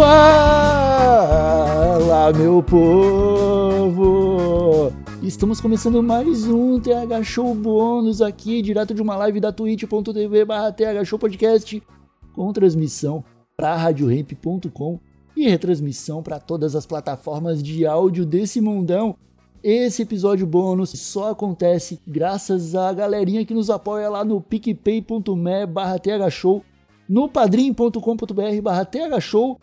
Fala, meu povo! Estamos começando mais um TH Show bônus aqui, direto de uma live da twitch.tv barra TH Show Podcast, com transmissão para radiohemp.com e retransmissão para todas as plataformas de áudio desse mundão. Esse episódio bônus só acontece graças à galerinha que nos apoia lá no picpay.me barra thshow, no padrim.com.br barra thshow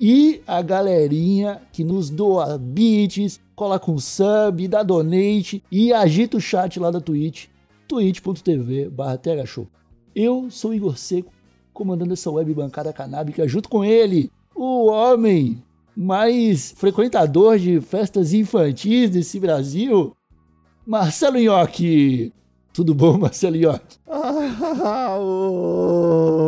e a galerinha que nos doa beats, cola com sub, dá donate e agita o chat lá da Twitch, twitch.tv barra. Eu sou Igor Seco, comandando essa web bancada canábica junto com ele, o homem mais frequentador de festas infantis desse Brasil, Marcelo Nhoque. Tudo bom, Marcelo Nhoque?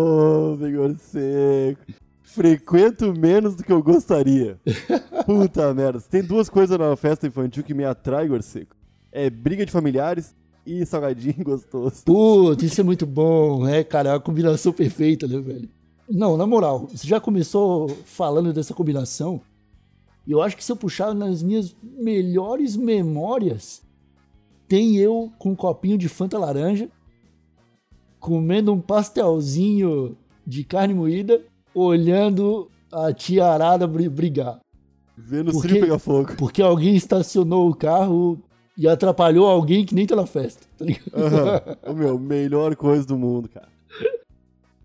Frequento menos do que eu gostaria. Puta merda. Tem duas coisas na festa infantil que me atraem, Igor Seco. É briga de familiares e salgadinho gostoso. Putz, isso é muito bom, né, cara? É uma combinação perfeita, né, velho? Não, na moral, você já começou falando dessa combinação. E eu acho que se eu puxar nas minhas melhores memórias, tem eu com um copinho de Fanta laranja, comendo um pastelzinho de carne moída, olhando a tia Arada brigar. Vendo o circo pegar fogo. Porque alguém estacionou o carro e atrapalhou alguém que nem tá na festa, tá ligado? Uhum. O meu, melhor coisa do mundo, cara.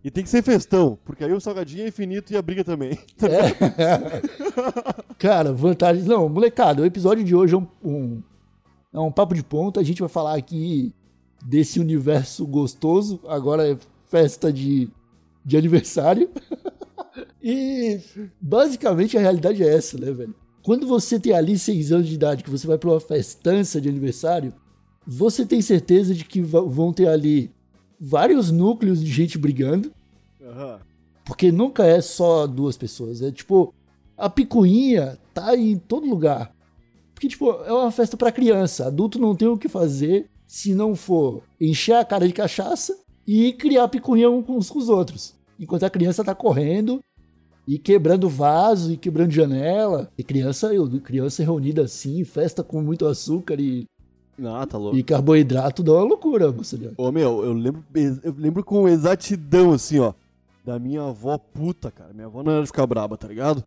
E tem que ser festão, porque aí o salgadinho é infinito e a briga também. É. Cara, vantagem. Não, molecada, o episódio de hoje é um, um, é um papo de ponta. A gente vai falar aqui desse universo gostoso. Agora é festa de, de aniversário. e basicamente a realidade é essa, né, velho? Quando você tem ali seis anos de idade, que você vai para uma festança de aniversário, você tem certeza de que vão ter ali vários núcleos de gente brigando. Uhum. Porque nunca é só duas pessoas. É tipo, a picuinha tá em todo lugar. Porque, tipo, é uma festa para criança. Adulto não tem o que fazer se não for encher a cara de cachaça e criar picuinha uns com os outros. Enquanto a criança tá correndo e quebrando vaso e quebrando janela. E criança, criança reunida assim, festa com muito açúcar e ah, tá louco. E carboidrato dá uma loucura, você Ô, meu, eu lembro, eu lembro com exatidão, assim, ó, da minha avó puta, cara. Minha avó não era de ficar braba, tá ligado?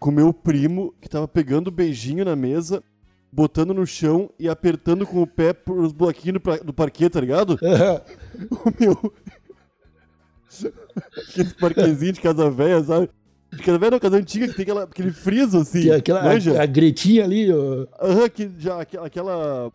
Com meu primo, que tava pegando beijinho na mesa, botando no chão e apertando com o pé pros bloquinhos do, do parquet, tá ligado? O meu... Aqueles parquezinhos de casa velha, sabe? De casa velha não, casa antiga, que tem aquela, aquele friso, assim. Tem aquela, a, a, gretinha ali, ó. Aham, uhum, que já, aquela...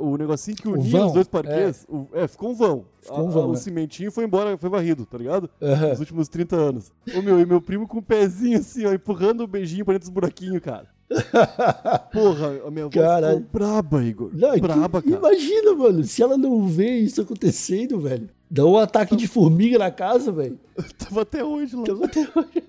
O negocinho que unia os dois parquês, é. O, é, ficou um vão. Ficou um vão a, o é. cimentinho foi embora, foi varrido, tá ligado? Uhum. Nos últimos 30 anos. O meu, e meu primo com o um pezinho assim, ó, empurrando o beijinho pra dentro dos buraquinhos, cara. Porra, a minha avó Caralho. ficou braba, Igor. Não, braba, que, cara. Imagina, mano, se ela não vê isso acontecendo, velho. Dá um ataque de formiga na casa, velho. Tava até hoje lá. Tava até hoje.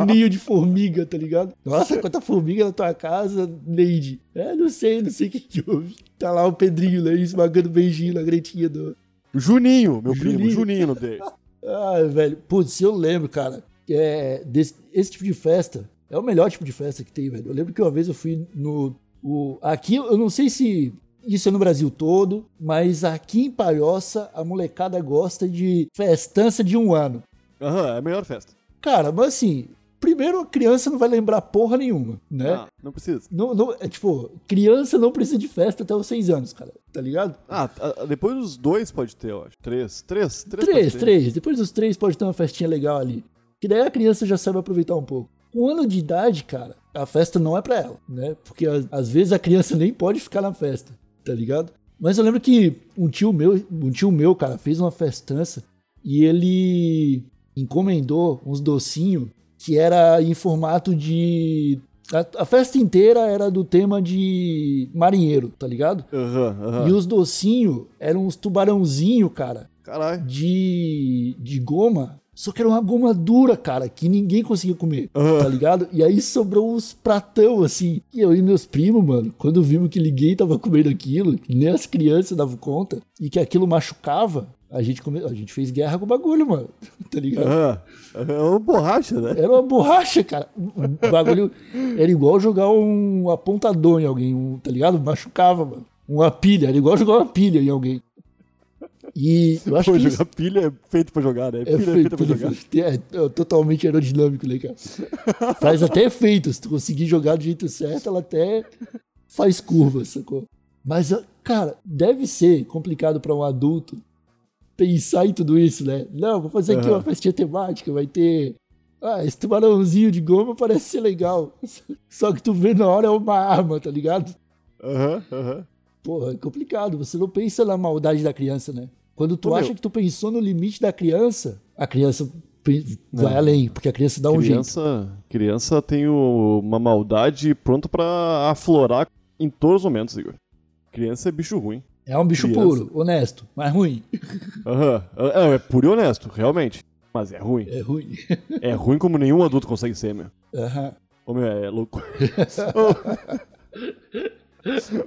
um ninho de formiga, tá ligado? Nossa, quanta formiga na tua casa, Neide. É, não sei, não sei o que que houve. Tá lá o Pedrinho lá esmagando beijinho na gretinha do... Juninho, meu Juninho. primo, Juninho no dele. ah, velho. Putz, eu lembro, cara, é, desse, esse tipo de festa é o melhor tipo de festa que tem, velho. Eu lembro que uma vez eu fui no... O, aqui, eu não sei se isso é no Brasil todo, mas aqui em Palhoça a molecada gosta de festança de um ano. Aham, uhum, é a melhor festa. Cara, mas assim, primeiro a criança não vai lembrar porra nenhuma, né? Ah, não precisa. Não, não, é tipo, criança não precisa de festa até os seis anos, cara, tá ligado? Ah, depois dos dois pode ter, eu acho. Três, três, três. Três, três. Depois dos três pode ter uma festinha legal ali. Que daí a criança já sabe aproveitar um pouco. Com um ano de idade, cara, a festa não é pra ela, né? Porque às vezes a criança nem pode ficar na festa tá ligado? Mas eu lembro que um tio meu, um tio meu, cara, fez uma festança e ele encomendou uns docinhos que era em formato de a, a, festa inteira era do tema de marinheiro, tá ligado? Uhum, uhum. E os docinhos eram uns tubarãozinho, cara. Caralho. De, de goma só que era uma goma dura, cara, que ninguém conseguia comer, uhum. tá ligado? E aí sobrou uns pratão, assim. E eu e meus primos, mano, quando vimos que ninguém tava comendo aquilo, nem as crianças davam conta, e que aquilo machucava, A gente, come... a gente fez guerra com o bagulho, mano. Tá ligado? Uhum. É uma borracha, né? Era uma borracha, cara. O bagulho era igual jogar um apontador em alguém, um, tá ligado? Machucava, mano. Uma pilha, era igual jogar uma pilha em alguém. E eu acho Pô, que. jogar isso... pilha é feito pra jogar, né? É pilha é feito, é feita pra jogar. É, é, totalmente aerodinâmico, né, cara? Faz até efeito. Se tu conseguir jogar do jeito certo, ela até faz curva, sacou? Mas, cara, deve ser complicado para um adulto pensar em tudo isso, né? Não, vou fazer aqui uhum. uma festinha temática, vai ter. Ah, esse tubarãozinho de goma parece ser legal. Só que tu vê na hora é uma arma, tá ligado? Aham, uhum, aham. Uhum. Porra, é complicado. Você não pensa na maldade da criança, né? Quando tu acha meu... que tu pensou no limite da criança, a criança vai não. além, porque a criança dá criança, um jeito. Criança tem uma maldade pronta para aflorar em todos os momentos, Igor. Criança é bicho ruim. É um bicho criança. puro, honesto, mas ruim. Aham. Uhum. É, é puro e honesto, realmente. Mas é ruim. É ruim. é ruim como nenhum adulto consegue ser, meu. Aham. Uhum. Ô, meu, é louco.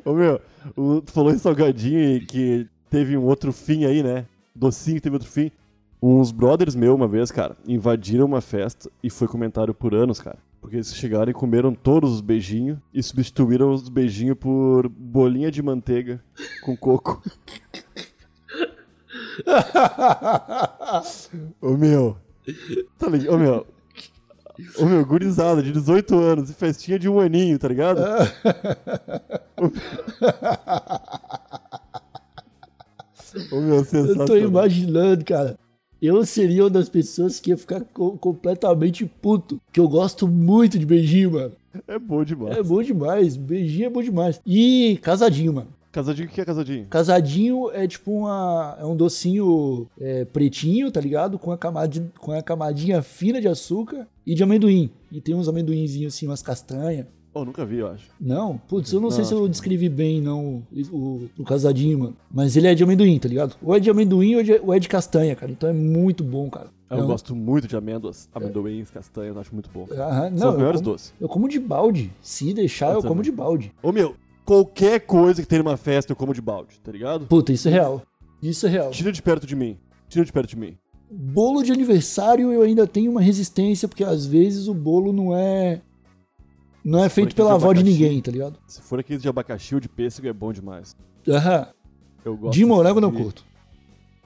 Ô, meu, tu falou em salgadinho que teve um outro fim aí, né? Docinho teve outro fim. Uns brothers meus, uma vez, cara, invadiram uma festa e foi comentário por anos, cara. Porque eles chegaram e comeram todos os beijinhos e substituíram os beijinhos por bolinha de manteiga com coco. Ô meu. Tá ligado? Ô meu. Ô meu, gurizada de 18 anos e festinha de um aninho, tá ligado? Meu. Eu tô imaginando, cara. Eu seria uma das pessoas que ia ficar co completamente puto. Que eu gosto muito de beijinho, mano. É bom demais. É bom demais. Beijinho é bom demais. E casadinho, mano. Casadinho, o que é casadinho? Casadinho é tipo uma. É um docinho é, pretinho, tá ligado? Com a, camadinha, com a camadinha fina de açúcar e de amendoim. E tem uns amendoinzinhos assim, umas castanhas. Oh, nunca vi, eu acho. Não? Putz, eu não, não sei se eu descrevi bem, não, o, o, casadinho, mano. Mas ele é de amendoim, tá ligado? Ou é de amendoim ou, de, ou é de castanha, cara. Então é muito bom, cara. Eu não. gosto muito de amêndoas, amendoins, é. castanhas, acho muito bom. Aham, não, São os melhores como, doces. Eu como de balde. Se deixar, eu, eu como de balde. Ô meu, qualquer coisa que tem numa festa eu como de balde, tá ligado? Puta, isso é real. Isso é real. Tira de perto de mim. Tira de perto de mim. Bolo de aniversário eu ainda tenho uma resistência, porque às vezes o bolo não é não é feito pela avó de ninguém, tá ligado? Se for aquele de abacaxi ou de pêssego, é bom demais. Aham. Eu gosto. De morango não curto.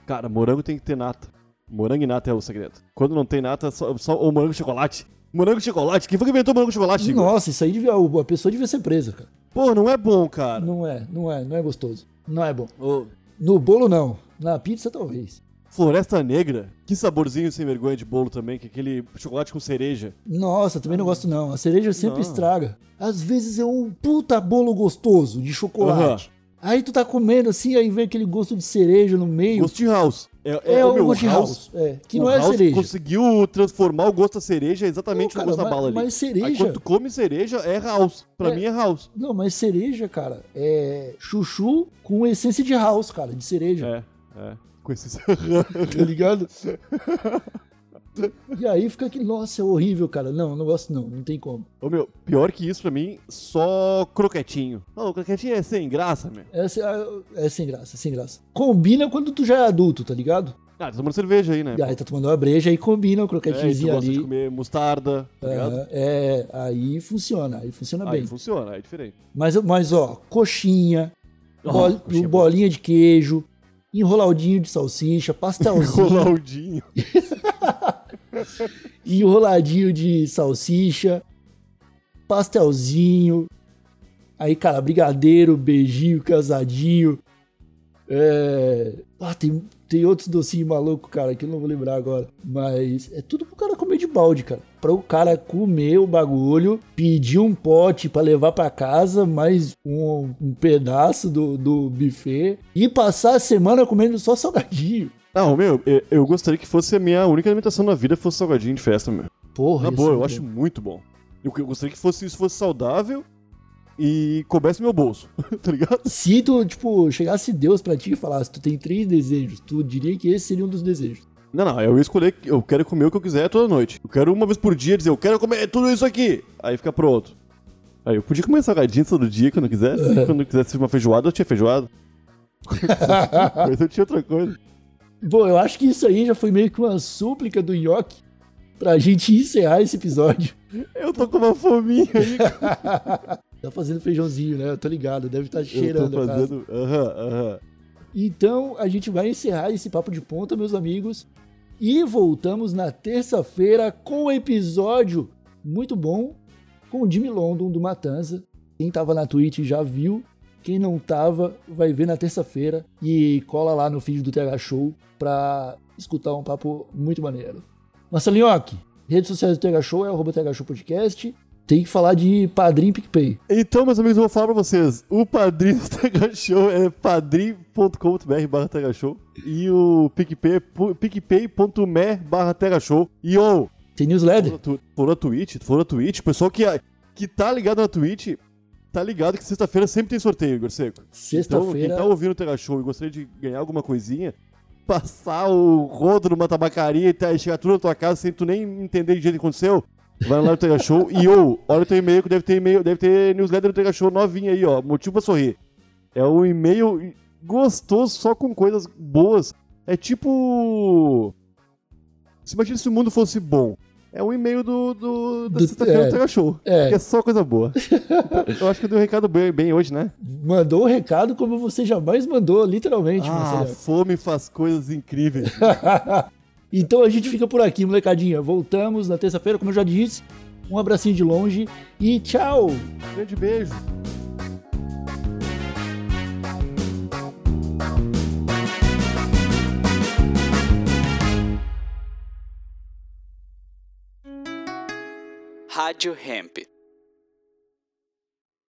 Cara, morango tem que ter nata. Morango e nata é o segredo. Quando não tem nata, só, só o morango e chocolate. Morango e chocolate? Quem foi que inventou morango e chocolate? Nossa, isso aí devia, a pessoa devia ser presa, cara. Pô, não é bom, cara. Não é, não é, não é gostoso. Não é bom. Oh. No bolo, não. Na pizza, talvez. Floresta Negra? Que saborzinho sem vergonha de bolo também, que é aquele chocolate com cereja. Nossa, também não gosto não. A cereja sempre não. estraga. Às vezes é um puta bolo gostoso de chocolate. Uhum. Aí tu tá comendo assim, aí vem aquele gosto de cereja no meio. Gosto de house. É, é, é o, meu, gosto de house. house. É, que o não é house cereja. conseguiu transformar o gosto da cereja exatamente não, cara, no gosto mas, da bala ali. Mas cereja... Aí quando tu come cereja, é house. Pra é, mim é house. Não, mas cereja, cara, é chuchu com essência de house, cara, de cereja. É, é com esses. tá ligado? E aí fica que, nossa, é horrível, cara. Não, não gosto não, não tem como. Ô meu, pior que isso pra mim, só croquetinho. Não, o croquetinho é sem graça, meu. É, é, é sem graça, é sem graça. Combina quando tu já é adulto, tá ligado? Ah, tá tomando cerveja aí, né? E aí tá tomando uma breja e combina o croquetinho é, gosta ali. de comer mostarda, tá ligado? É, aí funciona, aí funciona aí bem. Aí funciona, aí é diferente. Mas, mas ó, coxinha, oh, bol, coxinha bolinha de queijo, enroladinho de salsicha, pastelzinho. Enroladinho. enroladinho de salsicha, pastelzinho. Aí, cara, brigadeiro, beijinho, casadinho. É... Ah, tem, tem outros docinhos malucos, cara, que eu não vou lembrar agora. Mas é tudo pro cara comer de balde, cara. Pra o cara comer o bagulho, pedir um pote para levar para casa, mais um, um pedaço do, do buffet e passar a semana comendo só salgadinho. Não, meu, eu gostaria que fosse a minha única alimentação na vida fosse salgadinho de festa, meu. Porra, Na boa, eu acho muito bom. Eu gostaria que fosse isso fosse saudável e coubesse meu bolso, tá ligado? Se tu, tipo, chegasse Deus pra ti e falasse, tu tem três desejos, tu diria que esse seria um dos desejos. Não, não, eu ia escolher, eu quero comer o que eu quiser toda noite. Eu quero uma vez por dia dizer, eu quero comer tudo isso aqui. Aí fica pronto. Aí eu podia comer salgadinho todo dia quando eu quisesse. Quando eu quisesse uma feijoada, eu tinha feijoada. Mas eu tinha outra coisa. Bom, eu acho que isso aí já foi meio que uma súplica do Nhoque pra gente encerrar esse episódio. Eu tô com uma fominha aí. tá fazendo feijãozinho, né? Eu tô ligado, deve estar tá cheirando. Eu tô fazendo. Aham, aham. Então a gente vai encerrar esse papo de ponta, meus amigos. E voltamos na terça-feira com um episódio muito bom com o Jimmy London do Matanza. Quem tava na Twitch já viu. Quem não tava, vai ver na terça-feira. E cola lá no feed do TH Show pra escutar um papo muito maneiro. Marcelinhoque, redes sociais do TH Show é arroba TH Show Podcast. Tem que falar de Padrim PicPay. Então, meus amigos, eu vou falar pra vocês. O Padrim do TH Show é padrim.com.br barra Show. E o PicPay é picpay.me barra Show. E, ô... Oh, Tem newsletter? For na Twitch, for na Twitch. Pessoal que, que tá ligado na Twitch, tá ligado que sexta-feira sempre tem sorteio, Igor Seco. Sexta-feira... Então, quem tá ouvindo o TH Show e gostaria de ganhar alguma coisinha, passar o rodo numa tabacaria e tá, chegar tudo na tua casa sem tu nem entender de jeito que aconteceu, Vai lá no Tega Show e ou, olha o teu e-mail que deve ter e-mail, deve ter newsletter do Tega Show novinha aí, ó. Motivo pra sorrir. É um e-mail gostoso, só com coisas boas. É tipo. Se imagina se o mundo fosse bom. É um e-mail do, do, da sexta-feira é, do Tega Show. É. Que é só coisa boa. eu acho que eu dei um recado bem, bem hoje, né? Mandou o um recado como você jamais mandou, literalmente. Ah, fome faz coisas incríveis. Então a gente fica por aqui, molecadinha. Voltamos na terça-feira, como eu já disse. Um abracinho de longe e tchau! Grande beijo! Rádio Hemp.